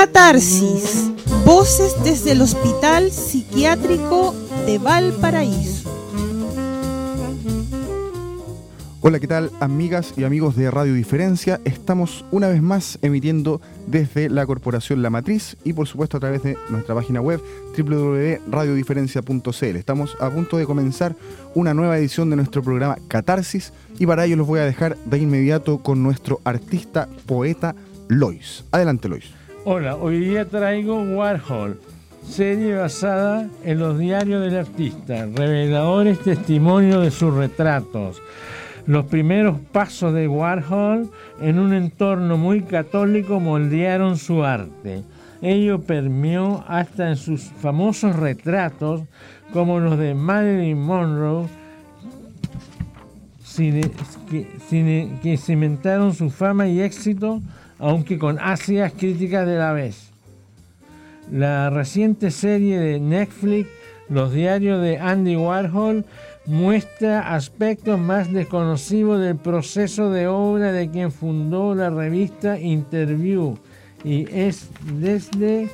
Catarsis, voces desde el Hospital Psiquiátrico de Valparaíso. Hola, ¿qué tal amigas y amigos de Radio Diferencia? Estamos una vez más emitiendo desde la Corporación La Matriz y por supuesto a través de nuestra página web www.radiodiferencia.cl. Estamos a punto de comenzar una nueva edición de nuestro programa Catarsis y para ello los voy a dejar de inmediato con nuestro artista poeta Lois. Adelante Lois. Hola, hoy día traigo Warhol, serie basada en los diarios del artista, reveladores testimonios de sus retratos los primeros pasos de Warhol en un entorno muy católico moldearon su arte. Ello permeó hasta en sus famosos retratos, como los de Marilyn Monroe, que, cimentaron su fama y éxito, aunque con ácidas críticas de la vez. La reciente serie de Netflix, Los diarios de Andy Warhol, muestra aspectos más desconocidos del proceso de obra de quien fundó la revista Interview y es desde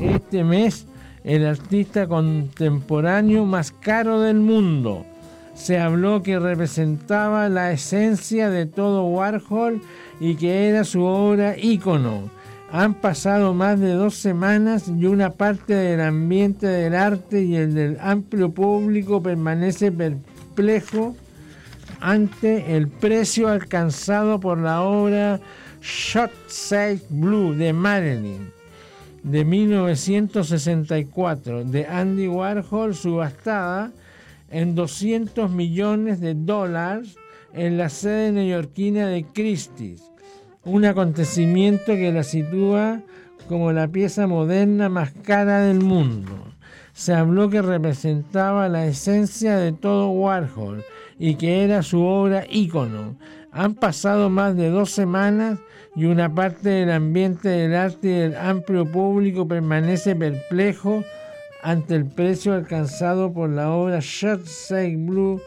este mes el artista contemporáneo más caro del mundo. Se habló que representaba la esencia de todo Warhol y que era su obra ícono. Han pasado más de dos semanas y una parte del ambiente del arte y el del amplio público permanece perplejo ante el precio alcanzado por la obra Shot Blue de Marilyn de 1964 de Andy Warhol subastada en 200 millones de dólares en la sede neoyorquina de Christie's un acontecimiento que la sitúa como la pieza moderna más cara del mundo. Se habló que representaba la esencia de todo Warhol y que era su obra ícono. Han pasado más de dos semanas y una parte del ambiente del arte y del amplio público permanece perplejo ante el precio alcanzado por la obra Shot Say Blue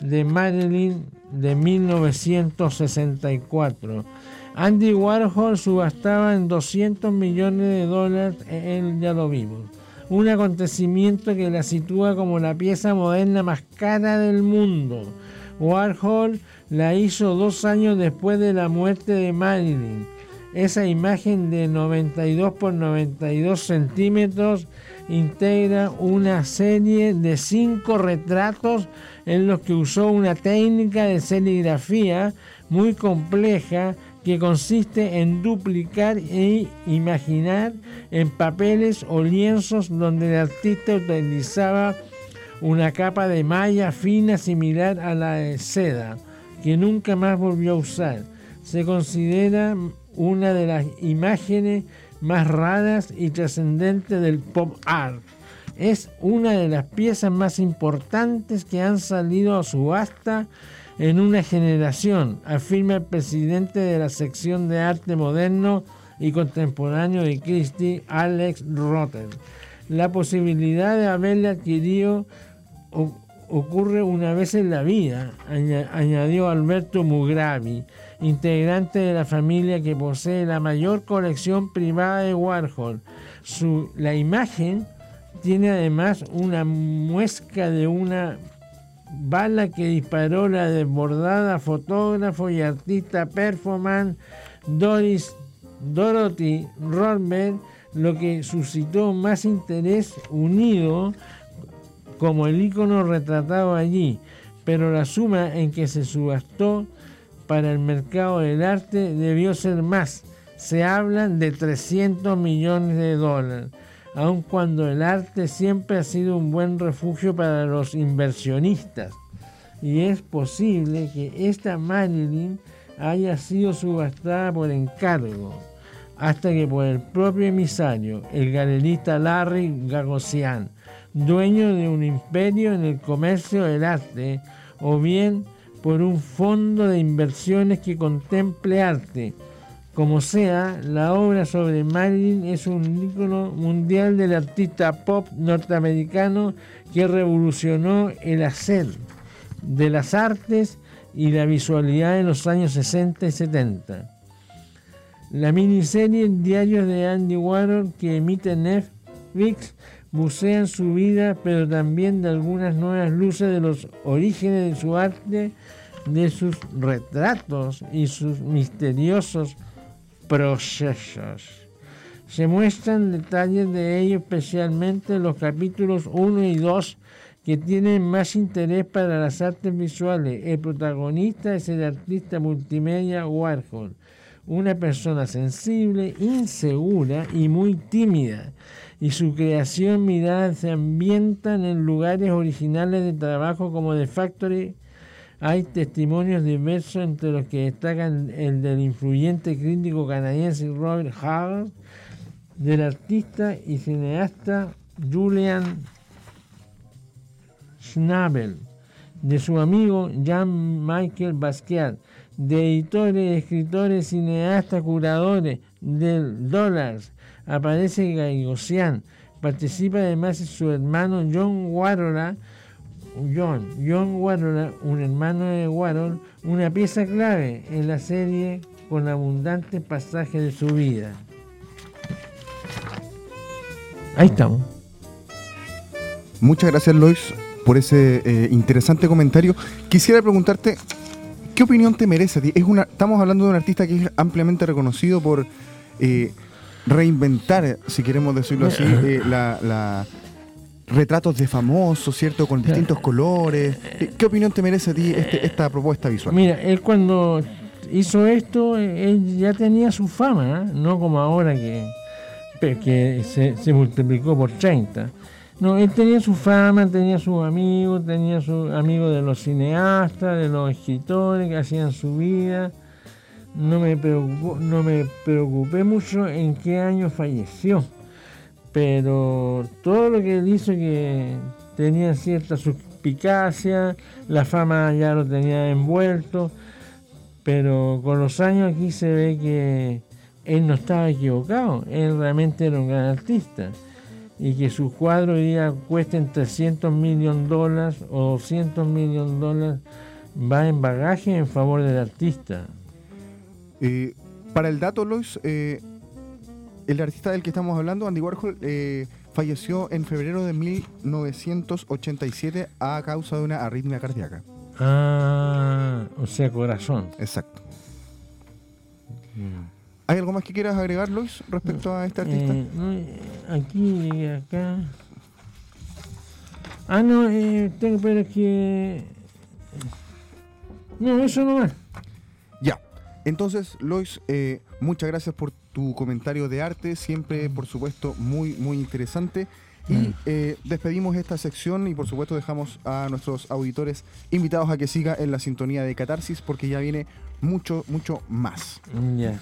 de Marilyn de 1964 Andy Warhol subastaba en 200 millones de dólares, en Ya lo vimos. Un acontecimiento que la sitúa como la pieza moderna más cara del mundo. Warhol la hizo dos años después de la muerte de Marilyn. Esa imagen de 92 por 92 centímetros integra una serie de cinco retratos en los que usó una técnica de serigrafía muy compleja que consiste en duplicar e imaginar en papeles o lienzos donde el artista utilizaba una capa de malla fina similar a la de seda, que nunca más volvió a usar. Se considera una de las imágenes más raras y trascendentes del pop art. Es una de las piezas más importantes que han salido a subasta en una generación, afirma el presidente de la sección de arte moderno y contemporáneo de Christie, Alex Rotter. La posibilidad de haberla adquirido ocurre una vez en la vida, añadió Alberto Mugravi, integrante de la familia que posee la mayor colección privada de Warhol. la imagen tiene además una muesca de una bala que disparó la desbordada fotógrafo y artista performance Doris Dorothy Rodberg, lo que suscitó más interés unido como el icono retratado allí, pero la suma en que se subastó para el mercado del arte debió ser más. Se hablan de 300 millones de dólares aun cuando el arte siempre ha sido un buen refugio para los inversionistas. Y es posible que esta Marilyn haya sido subastada por encargo, hasta que por el propio emisario, el galerista Larry Gagosian, dueño de un imperio en el comercio del arte, o bien por un fondo de inversiones que contemple arte, como sea, la obra sobre Marilyn es un ícono mundial del artista pop norteamericano que revolucionó el hacer de las artes y la visualidad en los años 60 y 70. La miniserie Diarios de Andy Warhol que emite Netflix bucea en su vida, pero también de algunas nuevas luces de los orígenes de su arte, de sus retratos y sus misteriosos procesos. Se muestran detalles de ello, especialmente en los capítulos 1 y 2 que tienen más interés para las artes visuales. El protagonista es el artista multimedia Warhol, una persona sensible, insegura y muy tímida, y su creación mirada se ambientan en lugares originales de trabajo como The Factory. Hay testimonios diversos entre los que destacan el del influyente crítico canadiense Robert Howard, del artista y cineasta Julian Schnabel, de su amigo Jean-Michel Basquiat, de editores, escritores, cineastas, curadores del Dollars. Aparece Gaigosian. Participa además su hermano John Warhol, John, John Warhol, un hermano de Warhol, una pieza clave en la serie con abundantes pasajes de su vida. Ahí estamos. Muchas gracias, Lois, por ese eh, interesante comentario. Quisiera preguntarte, ¿qué opinión te merece estamos hablando de un artista que es ampliamente reconocido por eh, reinventar, si queremos decirlo así, eh, la, la- retratos de famosos, ¿cierto? Con distintos colores. Eh, ¿Qué opinión te merece a ti este- esta propuesta visual? Mira, él cuando hizo esto, eh, él ya tenía su fama, ¿eh? no como ahora que, que se, se multiplicó por 30. No, él tenía su fama, tenía sus amigos, tenía sus amigos de los cineastas, de los escritores que hacían su vida. No me, preocupó- no me preocupé mucho en qué año falleció, pero todo lo que hizo que tenía cierta suspicacia, la fama ya lo tenía envuelto, pero con los años aquí se ve que él no estaba equivocado, él realmente era un gran artista y que sus cuadros hoy día cuesten 300 millones de dólares o 200 millones de dólares va en bagaje en favor del artista. Eh, para el dato, Lois, eh, el artista del que estamos hablando, Andy Warhol, eh, falleció en febrero de 1987 a causa de una arritmia cardíaca. Ah, o sea, corazón. Exacto. ¿Hay algo más que quieras agregar, Lois, respecto a este artista? Eh, eh, aquí, acá. Ah, no, eh, tengo, pero es que. No, eso no va. Ya. Entonces, Lois, eh, muchas gracias por tu comentario de arte, siempre, por supuesto, muy, muy interesante. Y Mm. eh, despedimos esta sección y, por supuesto, dejamos a nuestros auditores invitados a que siga en la sintonía de Catarsis porque ya viene mucho, mucho más. Ya.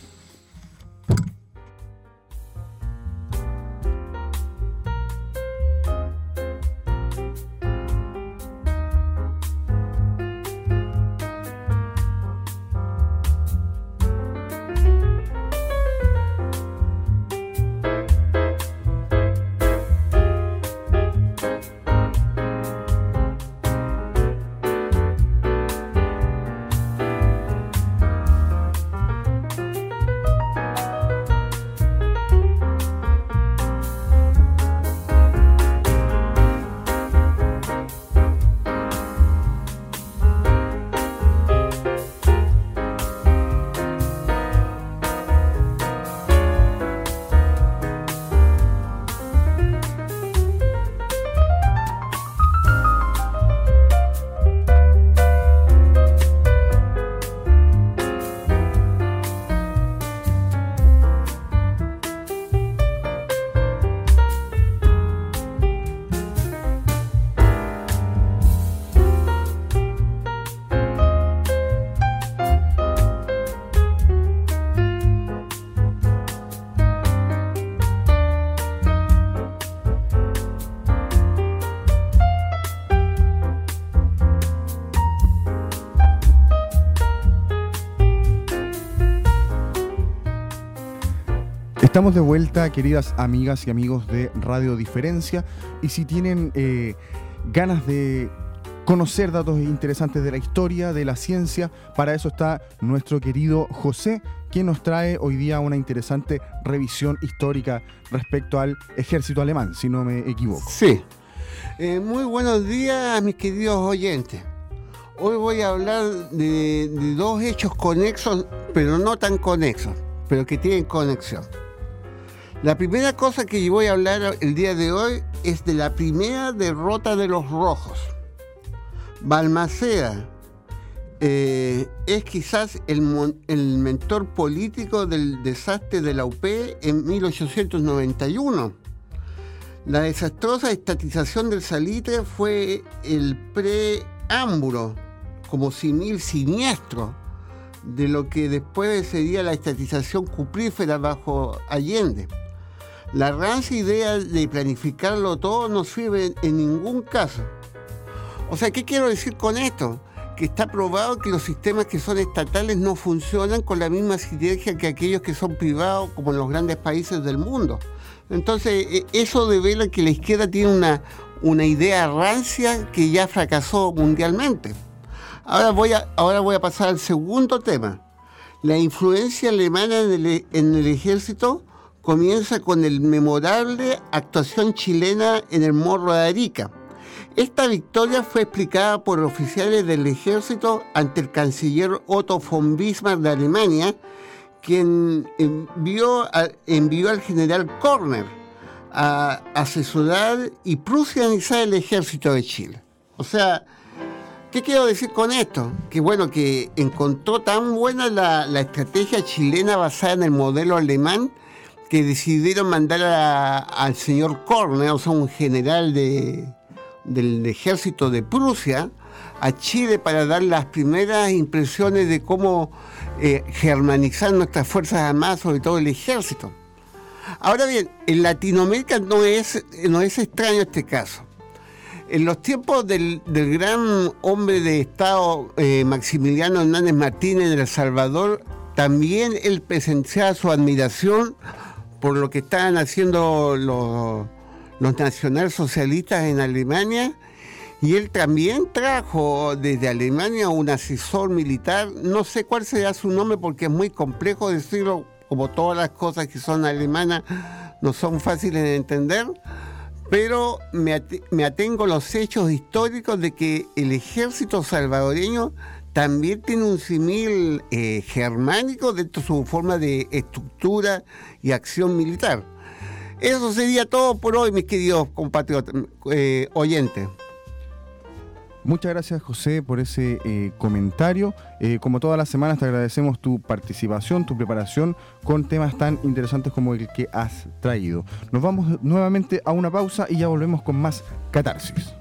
Estamos de vuelta, queridas amigas y amigos de Radio Diferencia. Y si tienen eh, ganas de conocer datos interesantes de la historia, de la ciencia. Para eso está nuestro querido José, quien nos trae hoy día una interesante revisión histórica respecto al ejército alemán, si no me equivoco. Sí. Eh, muy buenos días, mis queridos oyentes. Hoy voy a hablar de, de dos hechos conexos, pero no tan conexos, pero que tienen conexión. La primera cosa que voy a hablar el día de hoy es de la primera derrota de los rojos. Balmaceda eh, es quizás el, mentor político del desastre de la UP en 1891. La desastrosa estatización del salitre fue el preámbulo, como simil siniestro, de lo que después sería la estatización cuprífera bajo Allende. La rancia idea de planificarlo todo no sirve en ningún caso o sea, ¿qué quiero decir con esto? Que está probado que los sistemas que son estatales no funcionan con la misma sinergia que aquellos que son privados, como en los grandes países del mundo. Entonces, e, eso devela que la izquierda tiene una, una idea rancia que ya fracasó mundialmente. Ahora voy, a, ahora voy a pasar al segundo tema. La influencia alemana en el, en el ejército comienza con el memorable actuación chilena en el Morro de Arica esta victoria fue explicada por oficiales del ejército ante el canciller Otto von Bismarck de Alemania, quien envió, al general Korner a asesorar y prusianizar el ejército de Chile. O sea, ¿qué quiero decir con esto? Que bueno, que encontró tan buena la, estrategia chilena basada en el modelo alemán que decidieron mandar al señor Korner, o sea, un general de, del ejército de Prusia a Chile para dar las primeras impresiones de cómo eh, germanizar nuestras fuerzas armadas, sobre todo el ejército. Ahora bien, en Latinoamérica no es, no es extraño este caso. En los tiempos del, gran hombre de Estado eh, Maximiliano Hernández Martínez de El Salvador, también él presenciaba su admiración por lo que estaban haciendo los los nacionalsocialistas en Alemania y él también trajo desde Alemania un asesor militar, no sé cuál será su nombre porque es muy complejo decirlo, como todas las cosas que son alemanas no son fáciles de entender, pero me, atengo a los hechos históricos de que el ejército salvadoreño también tiene un simil eh, germánico dentro de su forma de estructura y acción militar. Eso sería todo por hoy, mis queridos compatriotas, eh, oyentes. Muchas gracias José por ese eh, comentario. Como todas las semanas te agradecemos tu participación, tu preparación con temas tan interesantes como el que has traído. Nos vamos nuevamente a una pausa y ya volvemos con más catarsis.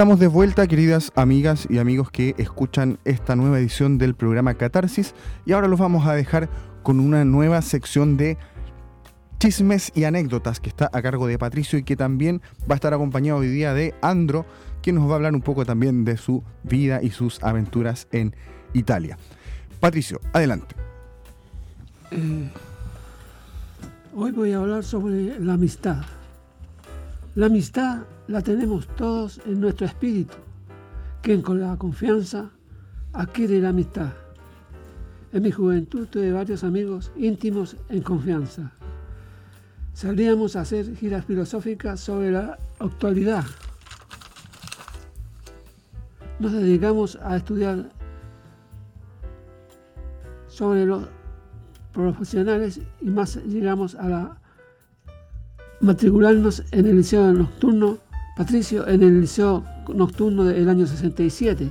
Estamos de vuelta, queridas amigas y amigos que escuchan esta nueva edición del programa Catarsis y ahora los vamos a dejar con una nueva sección de chismes y anécdotas que está a cargo de Patricio y que también va a estar acompañado hoy día de Andro, quien nos va a hablar un poco también de su vida y sus aventuras en Italia. Patricio, adelante. Eh, hoy voy a hablar sobre la amistad. La amistad la tenemos todos en nuestro espíritu. Quien con la confianza adquiere la amistad. En mi juventud tuve varios amigos íntimos en confianza. Salíamos a hacer giras filosóficas sobre la actualidad. Nos dedicamos a estudiar sobre los profesionales y más llegamos a la matricularnos en el liceo nocturno Patricio en el liceo nocturno del año 67.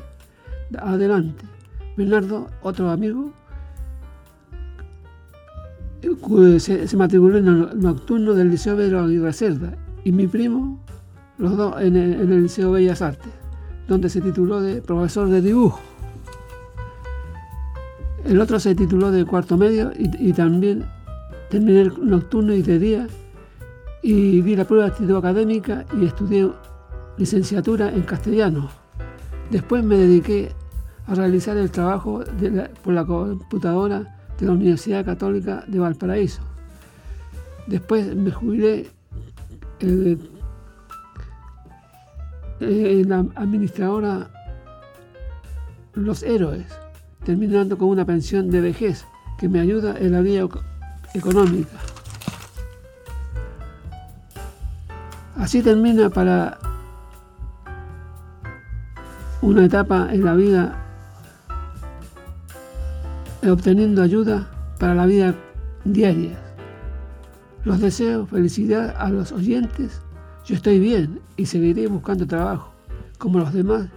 Adelante. Bernardo, otro amigo, se, matriculó en el nocturno del Liceo Pedro y Reserva. Y mi primo, los dos en el, en el Liceo Bellas Artes, donde se tituló de profesor de dibujo. El otro se tituló de cuarto medio y, y también terminé el nocturno y de día y di la prueba de actitud académica y estudié licenciatura en castellano. Después me dediqué a realizar el trabajo por la computadora de la Universidad Católica de Valparaíso. Después me jubilé eh, eh, en la administradora Los Héroes, terminando con una pensión de vejez que me ayuda en la vida eco- económica. Así termina para una etapa en la vida eh, obteniendo ayuda para la vida diaria. Los deseo felicidad a los oyentes. Yo estoy bien y seguiré buscando trabajo. Como los demás,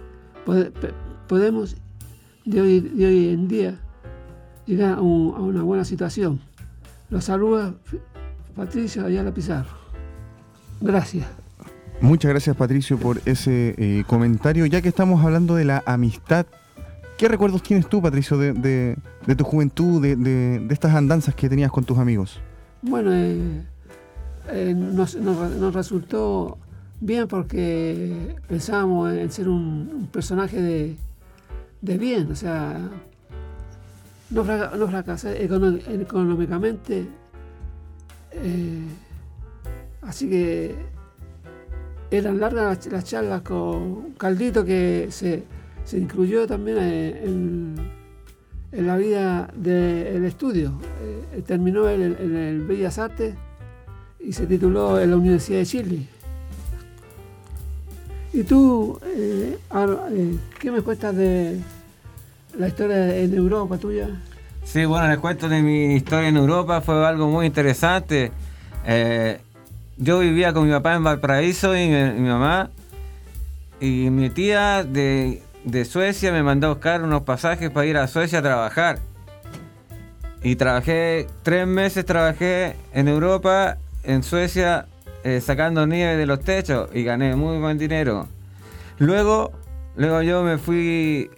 podemos de hoy, en día llegar a, a una buena situación. Los saluda Patricio Ayala Pizarro. Gracias. Muchas gracias Patricio por ese eh, comentario. Ya que estamos hablando de la amistad, ¿qué recuerdos tienes tú Patricio de, de- de tu juventud, de, de- estas andanzas que tenías con tus amigos? Bueno, eh, eh, nos, nos- nos resultó bien porque pensábamos en ser un, un personaje de, de bien, o sea, no, fraca- no fracasar econo- económicamente. eh, así que eran largas las, las charlas con Caldito que se, se incluyó también en, en la vida del estudio. Eh, terminó en el, Bellas Artes y se tituló en la Universidad de Chile. ¿Y tú, eh, eh, qué me cuentas de la historia en Europa tuya? Sí, bueno, les cuento de mi historia en Europa, fue algo muy interesante. Yo vivía con mi papá en Valparaíso y mi, mamá, y mi tía de, de Suecia me mandó a buscar unos pasajes para ir a Suecia a trabajar. Y trabajé, tres meses trabajé en Europa, en Suecia, eh, sacando nieve de los techos y gané muy buen dinero. Luego, luego yo me fui,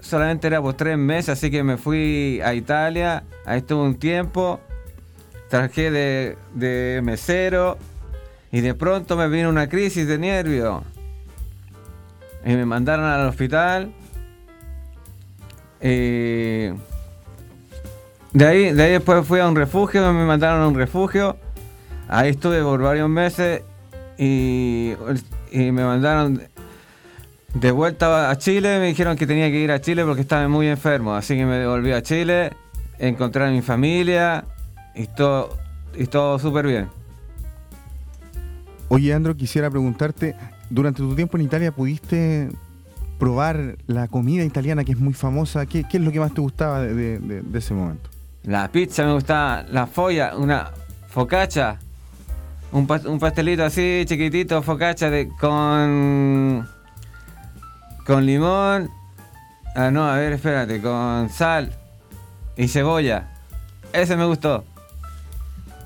solamente era por tres meses, así que me fui a Italia, ahí estuve un tiempo, trabajé de, de mesero y de pronto me vino una crisis de nervios. Y me mandaron al hospital. Y de ahí, de ahí después fui a un refugio, me mandaron a un refugio. Ahí estuve por varios meses y, y me mandaron de vuelta a Chile. Me dijeron que tenía que ir a Chile porque estaba muy enfermo. Así que me devolví a Chile, encontré a mi familia y todo, y todo súper bien. Oye, Andro, quisiera preguntarte, durante tu tiempo en Italia, ¿pudiste probar la comida italiana que es muy famosa? ¿Qué, qué es lo que más te gustaba de, de- de- de ese momento? La pizza me gustaba, la folla, una focaccia, un, un pastelito así chiquitito, focaccia de, con con limón, ah no, a ver, espérate, con sal y cebolla. Ese me gustó.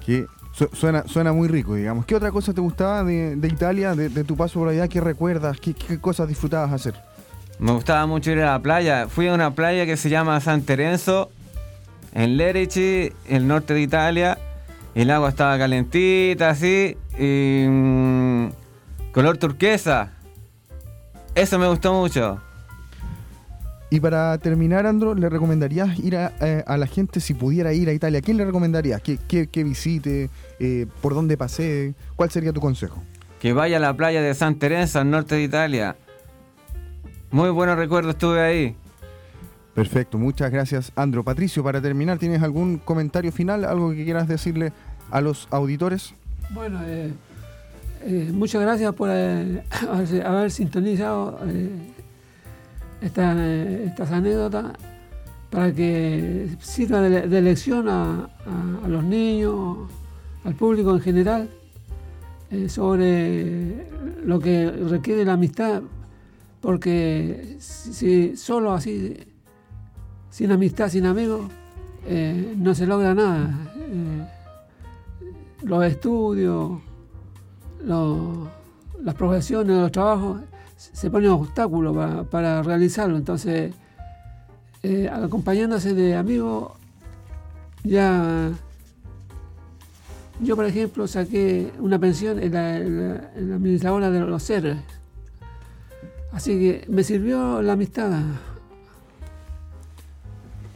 Que su- suena, suena muy rico, digamos. ¿Qué otra cosa te gustaba de, de Italia, de, de tu paso por allá? ¿Qué recuerdas? ¿Qué, cosas disfrutabas hacer? Me gustaba mucho ir a la playa. Fui a una playa que se llama San Terenzo, en Lerici, el norte de Italia. El agua estaba calentita, así, y mm, color turquesa. Eso me gustó mucho. Y para terminar, Andro, ¿le recomendarías ir a, eh, a la gente si pudiera ir a Italia? ¿Quién le recomendarías? ¿Qué, qué- qué visite? Eh, ¿Por dónde pasee? ¿Cuál sería tu consejo? Que vaya a la playa de San Terenzo, al norte de Italia. Muy buenos recuerdos tuve ahí. Perfecto, muchas gracias, Andro. Patricio, para terminar, ¿tienes algún comentario final, algo que quieras decirle a los auditores? Bueno, eh, eh, muchas gracias por eh, haber, haber sintonizado eh, esta- estas anécdotas para que sirva de, lección a, a- los niños, al público en general, eh, sobre lo que requiere la amistad, porque si, si solo así, sin amistad, sin amigos, eh, no se logra nada. Eh, los estudios, los- las profesiones, los trabajos, se ponen obstáculos para, para realizarlo. Entonces, eh, acompañándose de amigos, ya yo, por ejemplo, saqué una pensión en la, en administradora de los seres. Así que me sirvió la amistad.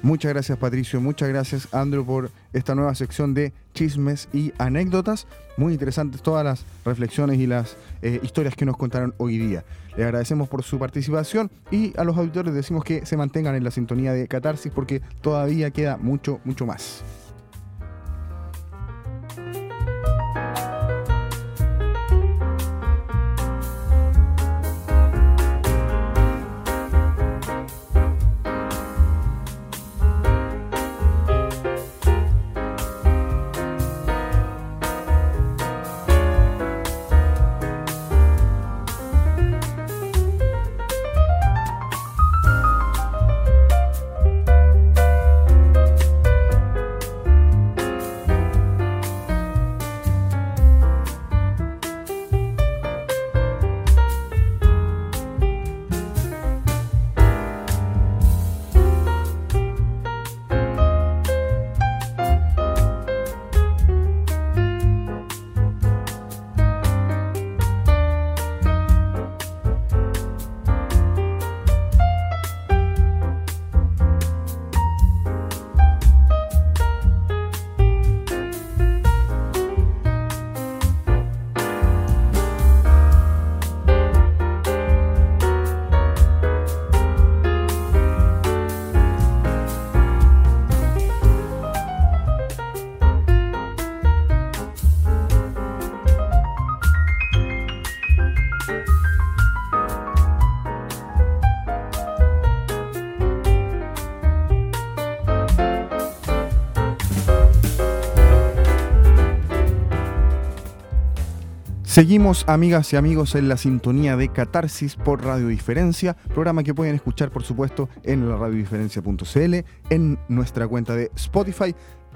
Muchas gracias Patricio, muchas gracias Andrew por esta nueva sección de chismes y anécdotas. Muy interesantes todas las reflexiones y las eh, historias que nos contaron hoy día. Le agradecemos por su participación y a los auditores decimos que se mantengan en la sintonía de Catarsis porque todavía queda mucho, mucho más. Seguimos, amigas y amigos, en la sintonía de Catarsis por Radio Diferencia, programa que pueden escuchar, por supuesto, en la radiodiferencia.cl, en nuestra cuenta de Spotify,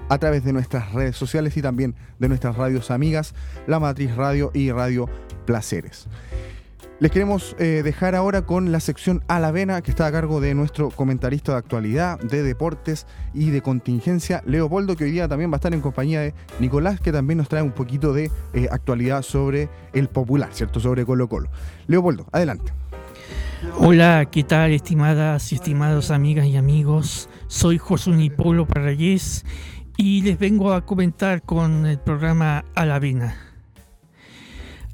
a través de nuestras redes sociales y también de nuestras radios amigas, La Matriz Radio y Radio Placeres. Les queremos eh, dejar ahora con la sección a la vena que está a cargo de nuestro comentarista de actualidad, de deportes y de contingencia, Leopoldo, que hoy día también va a estar en compañía de Nicolás, que también nos trae un poquito de eh, actualidad sobre el popular, ¿cierto? Sobre Colo Colo. Leopoldo, adelante. Hola, ¿qué tal estimadas y estimados amigas y amigos? Soy José Unipolo Parrayés y les vengo a comentar con el programa A la Vena.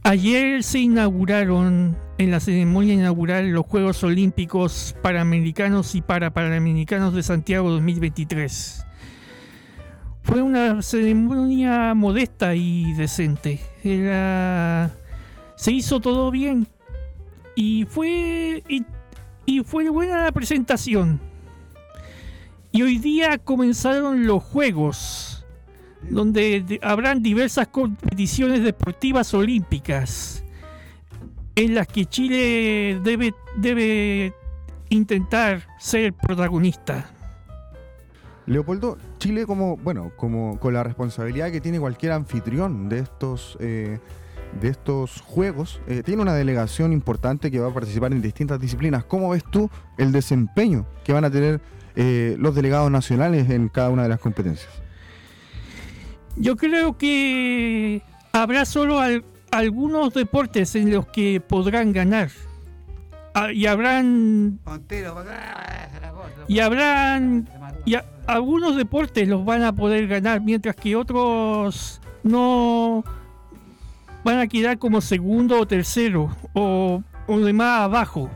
Ayer se inauguraron en la ceremonia inaugural los Juegos Olímpicos Panamericanos y Parapanamericanos de Santiago 2023. Fue una ceremonia modesta y decente. Se hizo todo bien y fue y, y fue buena la presentación. Y hoy día comenzaron los juegos donde de- habrán diversas competiciones deportivas olímpicas en las que Chile debe, debe intentar ser protagonista. Leopoldo, Chile como, bueno, como con la responsabilidad que tiene cualquier anfitrión de estos, eh, de estos juegos, eh, tiene una delegación importante que va a participar en distintas disciplinas. ¿Cómo ves tú el desempeño que van a tener eh, los delegados nacionales en cada una de las competencias? Yo creo que habrá solo al- algunos deportes en los que podrán ganar. Ah, y habrán y habrán y a- algunos deportes los van a poder ganar mientras que otros no van a quedar como segundo o tercero o, o de más abajo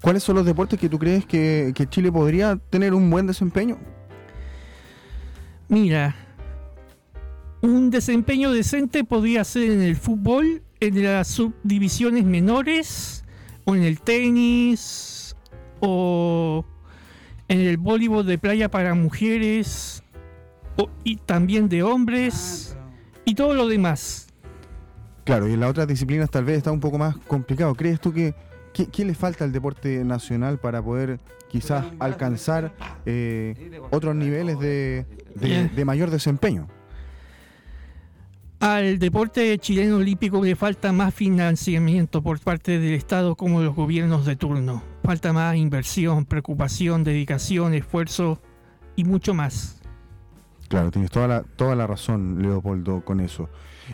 ¿Cuáles son los deportes que tú crees que, que Chile podría tener un buen desempeño? Mira, un desempeño decente podría ser en el fútbol, en las subdivisiones menores, o en el tenis, o en el voleibol de playa para mujeres, o- y también de hombres, y todo lo demás. Claro, y en las otras disciplinas tal vez está un poco más complicado. ¿Crees tú que qué, qué le falta al deporte nacional para poder quizás alcanzar eh, otros niveles de, de- de mayor desempeño? Al deporte chileno olímpico le falta más financiamiento por parte del Estado como de los gobiernos de turno. Falta más inversión, preocupación, dedicación, esfuerzo y mucho más. Claro, tienes toda la, toda la razón, Leopoldo, con eso.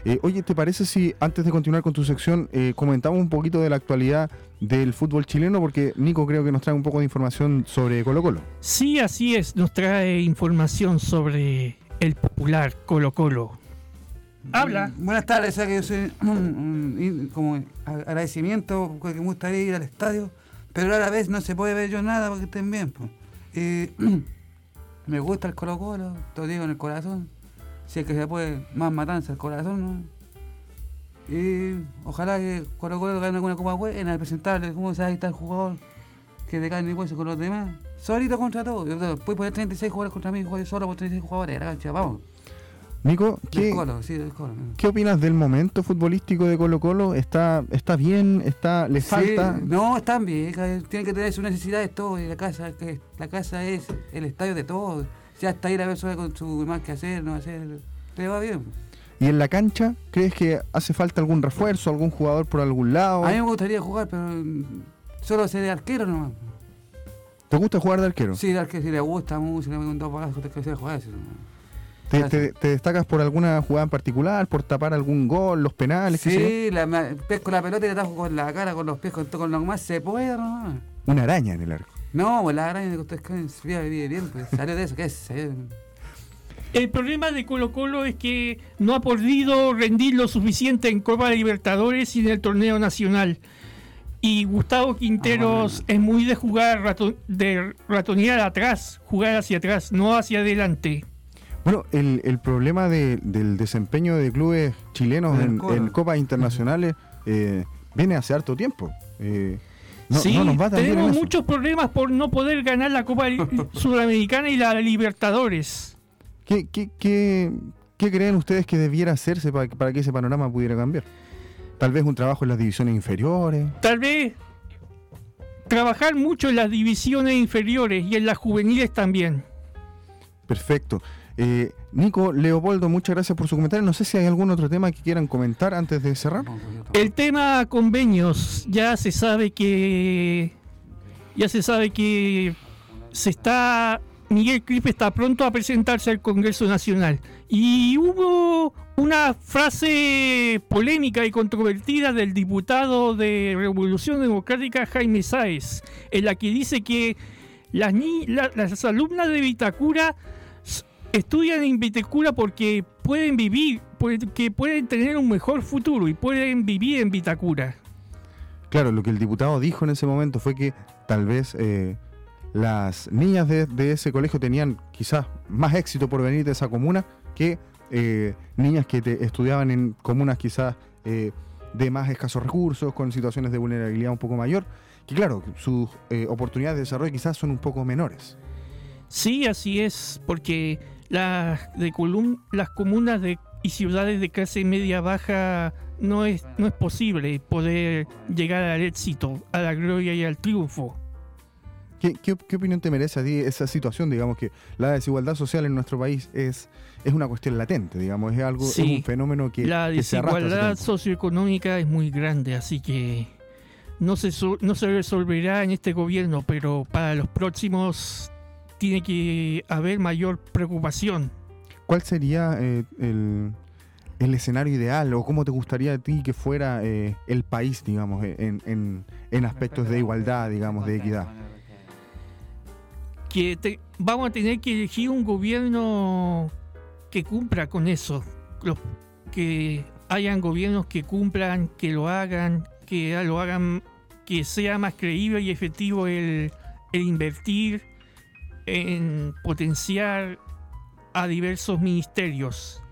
Eh, oye, ¿te parece si antes de continuar con tu sección eh, comentamos un poquito de la actualidad del fútbol chileno? Porque Nico creo que nos trae un poco de información sobre Colo Colo. Sí, así es, nos trae información sobre el popular Colo Colo. Habla. Mm, Buenas tardes, sea que yo soy como agradecimiento, porque me gustaría ir al estadio, pero a la vez no se puede ver yo nada porque estén bien. pues. Y me gusta el Colo Colo, te digo en el corazón. Si es que se puede, más matanza el corazón, ¿no? Y ojalá que Colo Colo gane alguna copa buena, presentable, como sabe está el jugador que de carne y hueso con los demás. Solito contra todos. Puedes poner 36 jugadores contra mí, juegue solo por 36 jugadores la cancha, vamos. Nico, Del ¿qué, Colo, sí, del Colo. ¿qué opinas del momento futbolístico de Colo Colo? ¿Está, está bien? ¿Está, ¿Le Sí, falta? no, están bien, que tienen que tener sus necesidades todo, y la casa, que la casa es el estadio de todo. Ya está ahí la persona con su más que hacer, no hacer, te va bien. ¿Y en la cancha crees que hace falta algún refuerzo, algún jugador por algún lado? A mí me gustaría jugar, pero mm, solo ser de arquero nomás. ¿Te gusta jugar de arquero? Sí, de arquero, si le gusta música, me un dos palazos, te que jugar eso. ¿Te, Gracias. te- te destacas por alguna jugada en particular, por tapar algún gol, los penales? qué sé yo? Sí, la, me- pesco la pelota y la tajo con la cara, con los pies, con, todo, con lo más se pueda nomás. Una araña en el arco. No, pues la araña que ustedes creen, bien, pues salió de eso, ¿qué es? El problema de Colo Colo es que no ha podido rendir lo suficiente en Copa Libertadores y en el torneo nacional. Y Gustavo Quinteros es muy de jugar, rato- de ratonear atrás, jugar hacia atrás, no hacia adelante. Bueno, el, el problema de- del desempeño de clubes chilenos en, en copas internacionales eh, viene hace harto tiempo. Eh, no, sí, no nos va tenemos muchos problemas por no poder ganar la Copa Sudamericana y la Libertadores. ¿Qué, qué, qué, qué creen ustedes que debiera hacerse para, para que ese panorama pudiera cambiar? Tal vez un trabajo en las divisiones inferiores. Tal vez trabajar mucho en las divisiones inferiores y en las juveniles también. Perfecto. Eh, Nico, Leopoldo, muchas gracias por su comentario. No sé si hay algún otro tema que quieran comentar antes de cerrar. El tema convenios, ya se sabe que ya se sabe que se está Miguel Crispe está pronto a presentarse al Congreso Nacional y hubo una frase polémica y controvertida del diputado de Revolución Democrática Jaime Sáez, en la que dice que las, ni- la- las alumnas de Vitacura estudian en Vitacura porque pueden vivir, porque pueden tener un mejor futuro y pueden vivir en Vitacura. Claro, lo que el diputado dijo en ese momento fue que tal vez eh, las niñas de, de ese colegio tenían quizás más éxito por venir de esa comuna que eh, niñas que te- estudiaban en comunas quizás eh, de más escasos recursos, con situaciones de vulnerabilidad un poco mayor, que claro, sus oportunidades de desarrollo quizás son un poco menores. Sí, así es, porque las de colum- las comunas de, y ciudades de clase media baja no es, no es posible poder llegar al éxito, a la gloria y al triunfo. ¿Qué, qué, qué opinión te merece a ti esa situación? Digamos que la desigualdad social en nuestro país es, es una cuestión latente, digamos, es algo, es un fenómeno que, la que se desigualdad socioeconómica es muy grande, así que no se, no se resolverá en este gobierno, pero para los próximos tiene que haber mayor preocupación. ¿Cuál sería eh, el, el escenario ideal o cómo te gustaría a ti que fuera eh, el país, digamos, en, en- en aspectos de igualdad, digamos, de equidad? que te- vamos a tener que elegir un gobierno que cumpla con eso, los- que hayan gobiernos que cumplan, que lo hagan, que lo hagan, que sea más creíble y efectivo el, el invertir en potenciar a diversos ministerios.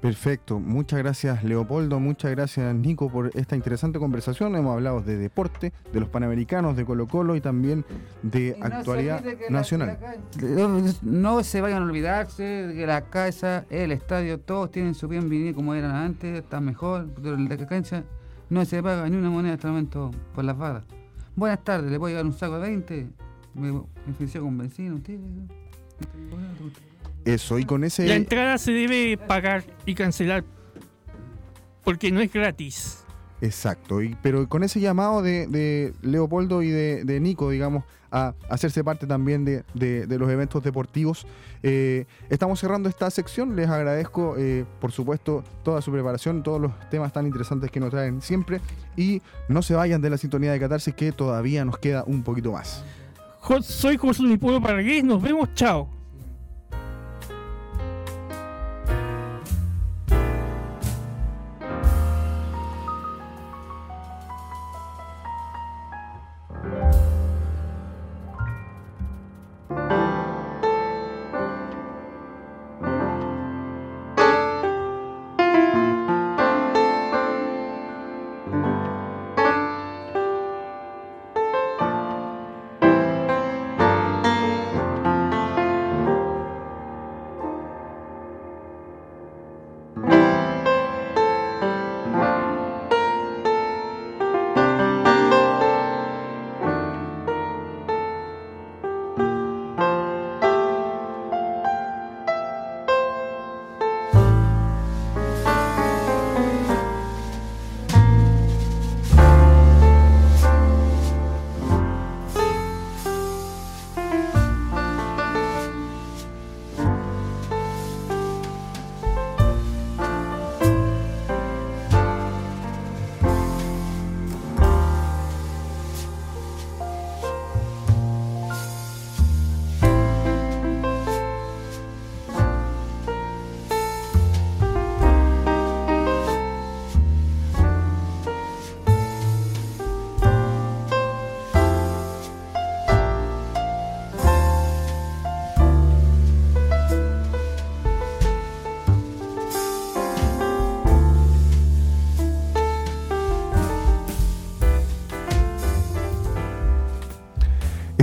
Perfecto, muchas gracias Leopoldo, muchas gracias Nico por esta interesante conversación. Hemos hablado de deporte, de los Panamericanos, de Colo Colo y también de Y no se actualidad la- nacional. la- no se vayan a olvidarse de que la casa, el estadio, todos tienen su bien vivir como eran antes, están mejor, pero la cancha no se paga ni una moneda hasta el momento por las varas. Buenas tardes, le voy a dar un saco de 20, me benefició con benzina, usted. Eso, y con ese... La entrada se debe pagar y cancelar porque no es gratis. Exacto, y, pero con ese llamado de, de Leopoldo y de, de Nico, digamos, a hacerse parte también de, de- de los eventos deportivos, eh, estamos cerrando esta sección. Les agradezco, eh, por supuesto, toda su preparación, todos los temas tan interesantes que nos traen siempre, y no se vayan de la sintonía de Catarsis, que todavía nos queda un poquito más. Soy José mi pueblo Paragués, nos vemos, chao.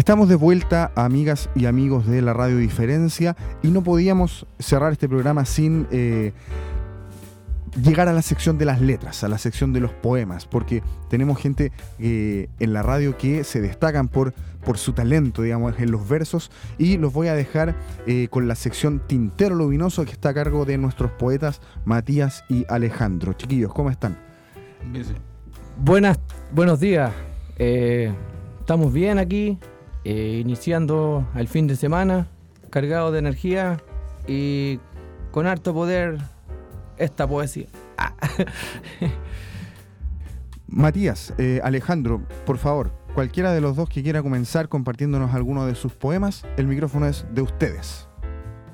Estamos de vuelta, amigas y amigos de la Radio Diferencia, y no podíamos cerrar este programa sin eh, llegar a la sección de las letras, a la sección de los poemas, porque tenemos gente eh, en la radio que se destacan por, por su talento, digamos, en los versos, y los voy a dejar eh, con la sección Tintero Luminoso, que está a cargo de nuestros poetas Matías y Alejandro. Chiquillos, ¿cómo están? Buenas, buenos días. Eh, estamos bien aquí, eh, iniciando el fin de semana, cargado de energía y con harto poder esta poesía. Ah. Matías, eh, Alejandro, por favor, cualquiera de los dos que quiera comenzar compartiéndonos alguno de sus poemas, el micrófono es de ustedes.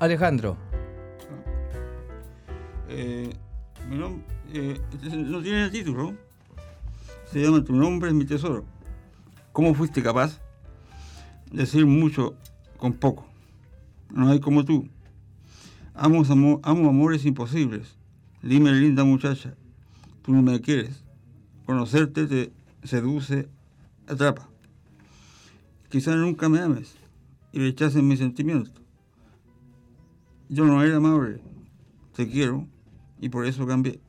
Alejandro, Eh, mi eh, no tiene el título. Se llama Tu nombre es mi tesoro. ¿Cómo fuiste capaz decir mucho con poco? No hay como tú. Amo, amo, amo amores imposibles. Dime, linda muchacha, tú no me quieres. Conocerte te seduce, atrapa. Quizás nunca me ames y rechaces mis sentimientos. Yo no era amable, te quiero y por eso cambié.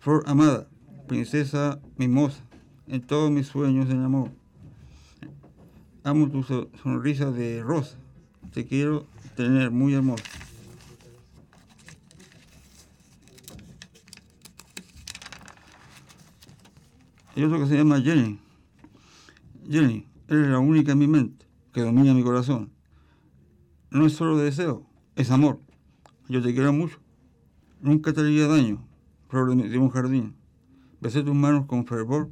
Flor amada, princesa mimosa, en todos mis sueños en amor. Amo tu so- sonrisa de rosa, te quiero tener muy hermosa. Hay otro que se llama Jenny. Jenny, eres la única en mi mente que domina mi corazón. No es solo deseo, es amor. Yo te quiero mucho. Nunca te haría daño, flor de un jardín. Besé tus manos con fervor.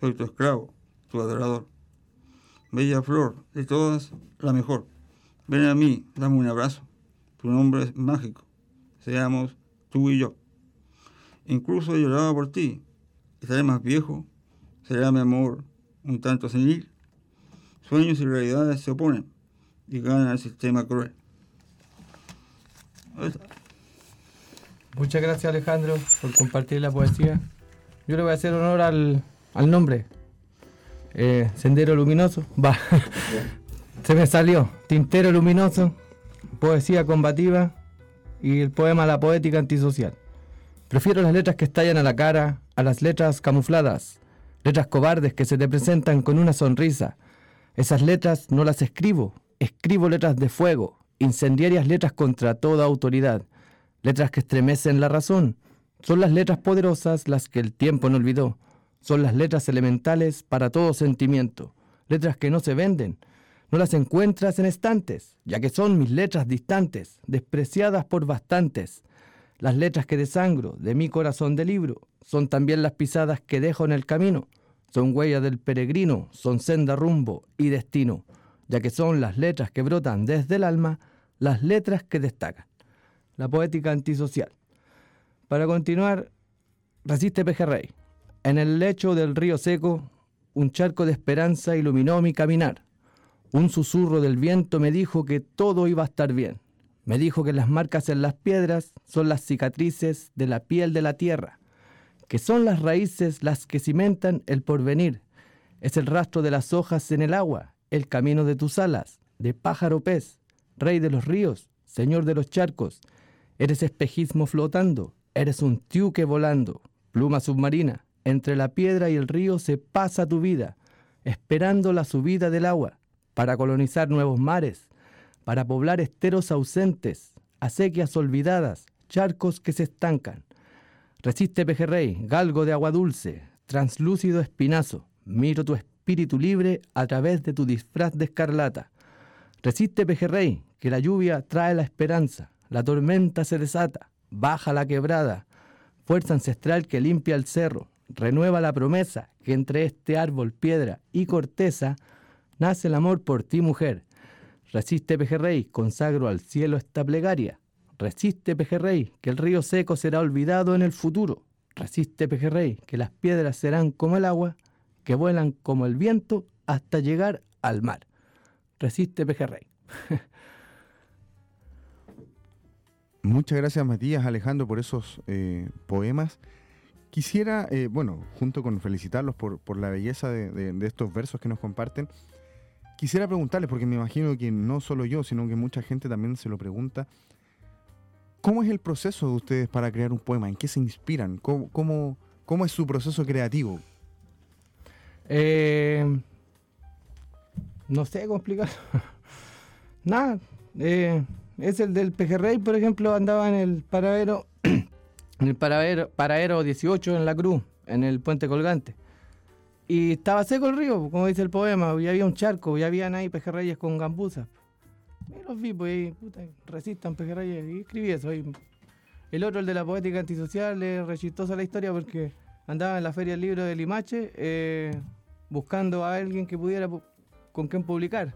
Soy tu esclavo, tu adorador. Bella flor, de todas, la mejor. Ven a mí, dame un abrazo. Tu nombre es mágico. Seamos tú y yo. Incluso lloraba por ti. Estaré más viejo, será mi amor un tanto senil. Sueños y realidades se oponen y gana el sistema cruel. Muchas gracias Alejandro por compartir la poesía. Yo le voy a hacer honor al, al nombre. Eh, Sendero Luminoso. Va. Se me salió. Tintero Luminoso. Poesía combativa. Y el poema La poética antisocial. Prefiero las letras que estallan a la cara a las letras camufladas. Letras cobardes que se te presentan con una sonrisa. Esas letras no las escribo. Escribo letras de fuego. Incendiarias letras contra toda autoridad letras que estremecen la razón. Son las letras poderosas las que el tiempo no olvidó. Son las letras elementales para todo sentimiento. Letras que no se venden. No las encuentras en estantes, ya que son mis letras distantes, despreciadas por bastantes. Las letras que desangro de mi corazón de libro son también las pisadas que dejo en el camino. Son huellas del peregrino, son senda, rumbo y destino, ya que son las letras que brotan desde el alma, las letras que destacan la poética antisocial. Para continuar, resiste Pejerrey. En el lecho del río seco, un charco de esperanza iluminó mi caminar. Un susurro del viento me dijo que todo iba a estar bien. Me dijo que las marcas en las piedras son las cicatrices de la piel de la tierra, que son las raíces las que cimentan el porvenir. Es el rastro de las hojas en el agua, el camino de tus alas, de pájaro pez, rey de los ríos, señor de los charcos, Eres espejismo flotando, eres un tiuque volando, pluma submarina. Entre la piedra y el río se pasa tu vida, esperando la subida del agua, para colonizar nuevos mares, para poblar esteros ausentes, acequias olvidadas, charcos que se estancan. Resiste pejerrey, galgo de agua dulce, translúcido espinazo, miro tu espíritu libre a través de tu disfraz de escarlata. Resiste pejerrey, que la lluvia trae la esperanza, la tormenta se desata, baja la quebrada, fuerza ancestral que limpia el cerro, renueva la promesa que entre este árbol, piedra y corteza nace el amor por ti, mujer. Resiste pejerrey, consagro al cielo esta plegaria. Resiste pejerrey, que el río seco será olvidado en el futuro. Resiste pejerrey, que las piedras serán como el agua, que vuelan como el viento hasta llegar al mar. Resiste pejerrey. Muchas gracias Matías, Alejandro, por esos eh, poemas. Quisiera, eh, bueno, junto con felicitarlos por, por la belleza de, de- estos versos que nos comparten, quisiera preguntarles, porque me imagino que no solo yo, sino que mucha gente también se lo pregunta, ¿cómo es el proceso de ustedes para crear un poema? ¿En qué se inspiran? ¿Cómo, cómo, cómo es su proceso creativo? Eh, no sé cómo explicarlo. Nada. eh, es el del pejerrey, por ejemplo, andaba en el paradero, en el paradero, paradero 18 en la cruz, en el puente colgante. Y estaba seco el río, como dice el poema, y había un charco, y habían ahí pejerreyes con gambuzas. Y los vi, pues, y, puta, resistan pejerreyes, y escribí eso. y el otro, el de la poética antisocial, es re chistosa la historia porque andaba en la Feria del Libro de Limache eh, buscando a alguien que pudiera pu- con quien publicar.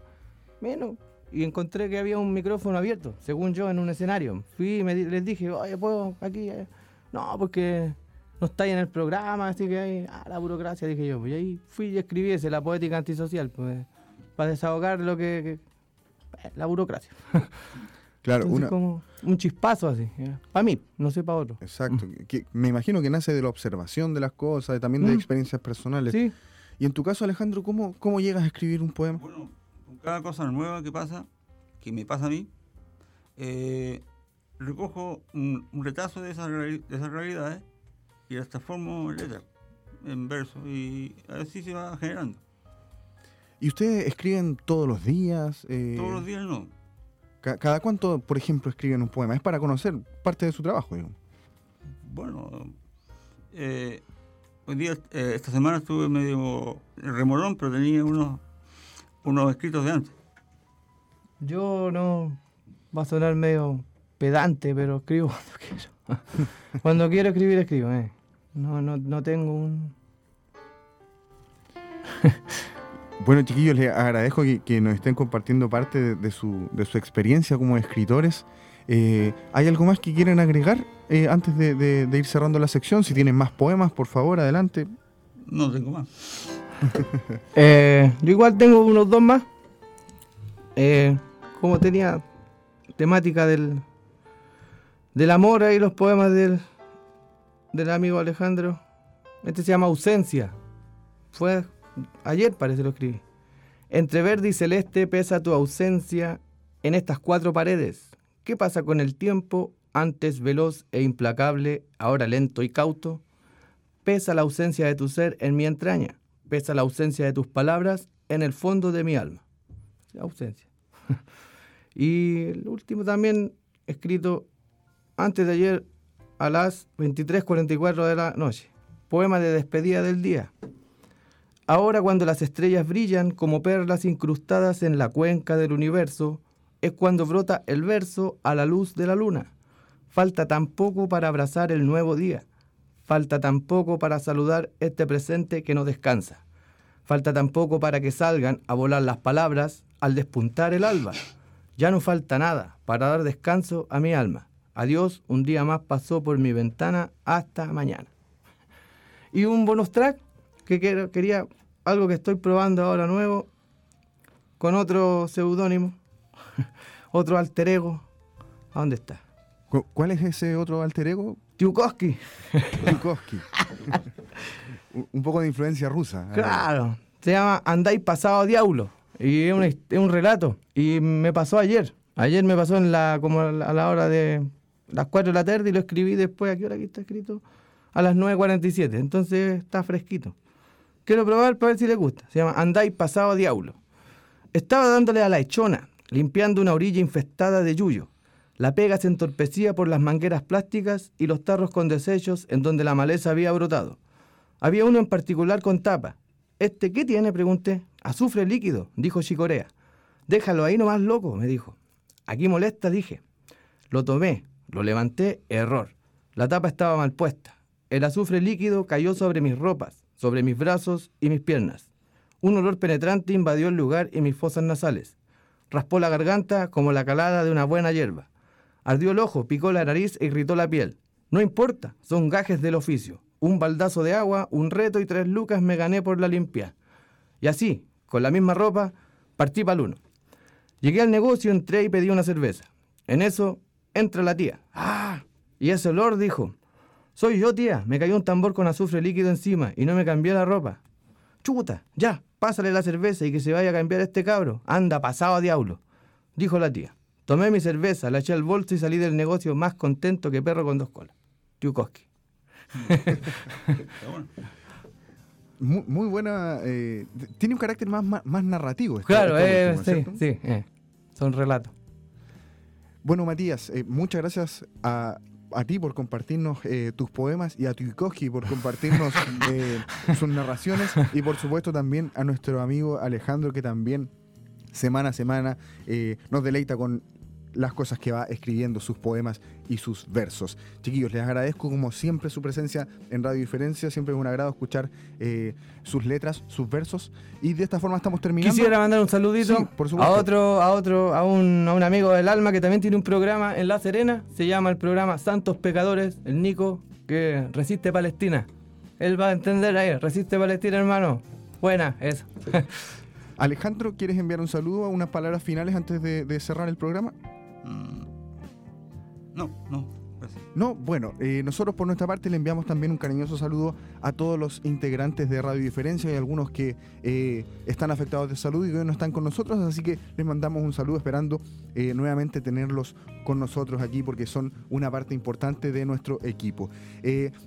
Bueno, y encontré que había un micrófono abierto, según yo, en un escenario. Fui y me les dije, oye, ¿puedo aquí? eh?". No, porque no está ahí en el programa, así que hay ah, la burocracia, dije yo. Pues, y ahí fui y escribí ese, la poética antisocial, pues, para desahogar lo que... que- eh, la burocracia. Claro, Entonces, una, como un chispazo así, para mí, no sé para otro. exacto. que me imagino que nace de la observación de las cosas, también de Mm. experiencias personales. Sí, Y en tu caso, Alejandro, ¿cómo, cómo llegas a escribir un poema? Bueno, con cada cosa nueva que pasa, que me pasa a mí, eh, recojo un, un retazo de esas, de esas realidades y las transformo en letras, en versos, y así se va generando. ¿Y ustedes escriben todos los días? Eh, Todos los días no. ca- ¿Cada cuánto, por ejemplo, escriben un poema? Es para conocer parte de su trabajo, digo. Bueno, eh, hoy día, eh, esta semana estuve medio remolón, pero tenía unos, unos escritos de antes. yo no... Va a sonar medio pedante, pero escribo cuando quiero. cuando quiero escribir, escribo. eh. No, no, no tengo un... Bueno, chiquillos, les agradezco que, que nos estén compartiendo parte de, de su, de su experiencia como escritores. Eh, ¿Hay algo más que quieren agregar eh, antes de, de- de ir cerrando la sección? Si tienen más poemas, por favor, adelante. No tengo más. Eh, yo igual tengo unos dos más. Eh, como tenía temática del, del amor ahí, los poemas del, del amigo Alejandro. Este se llama Ausencia. Fue ayer, parece lo escribí. Entre verde y celeste pesa tu ausencia en estas cuatro paredes. ¿Qué pasa con el tiempo, antes veloz e implacable, ahora lento y cauto? Pesa la ausencia de tu ser en mi entraña. Pesa la ausencia de tus palabras en el fondo de mi alma. Ausencia. y el último también escrito antes de ayer a las 23:44 de la noche. Poema de despedida del día. Ahora cuando las estrellas brillan como perlas incrustadas en la cuenca del universo, es cuando brota el verso a la luz de la luna. Falta tan poco para abrazar el nuevo día. Falta tan poco para saludar este presente que no descansa. Falta tan poco para que salgan a volar las palabras al despuntar el alba. Ya no falta nada para dar descanso a mi alma. Adiós, un día más pasó por mi ventana hasta mañana. Y un bonus track que quería, algo que estoy probando ahora nuevo, con otro seudónimo, otro alter ego. ¿A dónde está? Cu- ¿Cuál es ese otro alter ego? Tiukowski. Tchaikovsky. Un- poco de influencia rusa. Claro. Se llama Andáis pasado diablo. Y es un, es un relato. Y me pasó ayer. Ayer me pasó en la, como a la hora de las 4 de la tarde y lo escribí después. ¿A qué hora aquí está escrito? A las 9.47. Entonces está fresquito. Quiero probar para ver si le gusta. Se llama Andáis pasado diablo. Estaba dándole a la hechona, limpiando una orilla infestada de yuyo. La pega se entorpecía por las mangueras plásticas y los tarros con desechos en donde la maleza había brotado. Había uno en particular con tapa. ¿Este qué tiene? pregunté. Azufre líquido, dijo Chicorea. Déjalo ahí nomás loco, me dijo. Aquí molesta, dije. Lo tomé, lo levanté, error. La tapa estaba mal puesta. El azufre líquido cayó sobre mis ropas, sobre mis brazos y mis piernas. Un olor penetrante invadió el lugar y mis fosas nasales. Raspó la garganta como la calada de una buena hierba. Ardió el ojo, picó la nariz e irritó la piel. No importa, son gajes del oficio. Un baldazo de agua, un reto y tres lucas me gané por la limpia. Y así, con la misma ropa, partí para el uno. Llegué al negocio, entré y pedí una cerveza. En eso, entra la tía. ¡Ah! Y ese olor dijo, soy yo, tía. Me cayó un tambor con azufre líquido encima y no me cambié la ropa. Chuta, ya, pásale la cerveza y que se vaya a cambiar este cabro. Anda, pasado a diablo. Dijo la tía. Tomé mi cerveza, la eché al bolso y salí del negocio más contento que perro con dos colas. Bueno. Muy, muy buena. eh, tiene un carácter más, más, más narrativo. esta- Claro, esta eh, última, sí, sí, eh, son relatos. Bueno, Matías, eh, muchas gracias a, a ti por compartirnos eh, tus poemas y a Tuikoski por compartirnos eh, sus narraciones y por supuesto también a nuestro amigo Alejandro que también semana a semana eh, nos deleita con las cosas que va escribiendo, sus poemas y sus versos. Chiquillos, les agradezco como siempre su presencia en Radio Diferencia, siempre es un agrado escuchar eh, sus letras, sus versos y de esta forma estamos terminando. Quisiera mandar un saludito Sí, por a otro, a otro, a un, a un amigo del alma que también tiene un programa en La Serena. Se llama el programa Santos Pecadores, el Nico, que resiste Palestina. Él va a entender ahí, resiste Palestina, hermano. Buena, eso. Alejandro, ¿quieres enviar un saludo, unas palabras finales antes de, de cerrar el programa? Mm. No, no. No, bueno, eh, nosotros por nuestra parte le enviamos también un cariñoso saludo a todos los integrantes de Radio Diferencia y algunos que eh, están afectados de salud y que hoy no están con nosotros, así que les mandamos un saludo esperando eh, nuevamente tenerlos con nosotros aquí porque son una parte importante de nuestro equipo.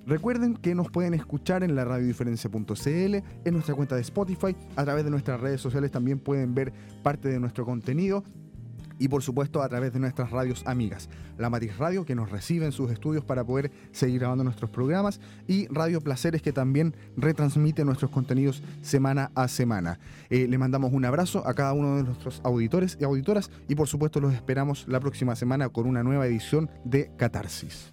Recuerden que nos pueden escuchar en la radiodiferencia.cl, en nuestra cuenta de Spotify, a través de nuestras redes sociales también pueden ver parte de nuestro contenido y por supuesto a través de nuestras radios amigas. La Matiz Radio que nos recibe en sus estudios para poder seguir grabando nuestros programas y Radio Placeres que también retransmite nuestros contenidos semana a semana. Eh, le mandamos un abrazo a cada uno de nuestros auditores y auditoras y por supuesto los esperamos la próxima semana con una nueva edición de Catarsis.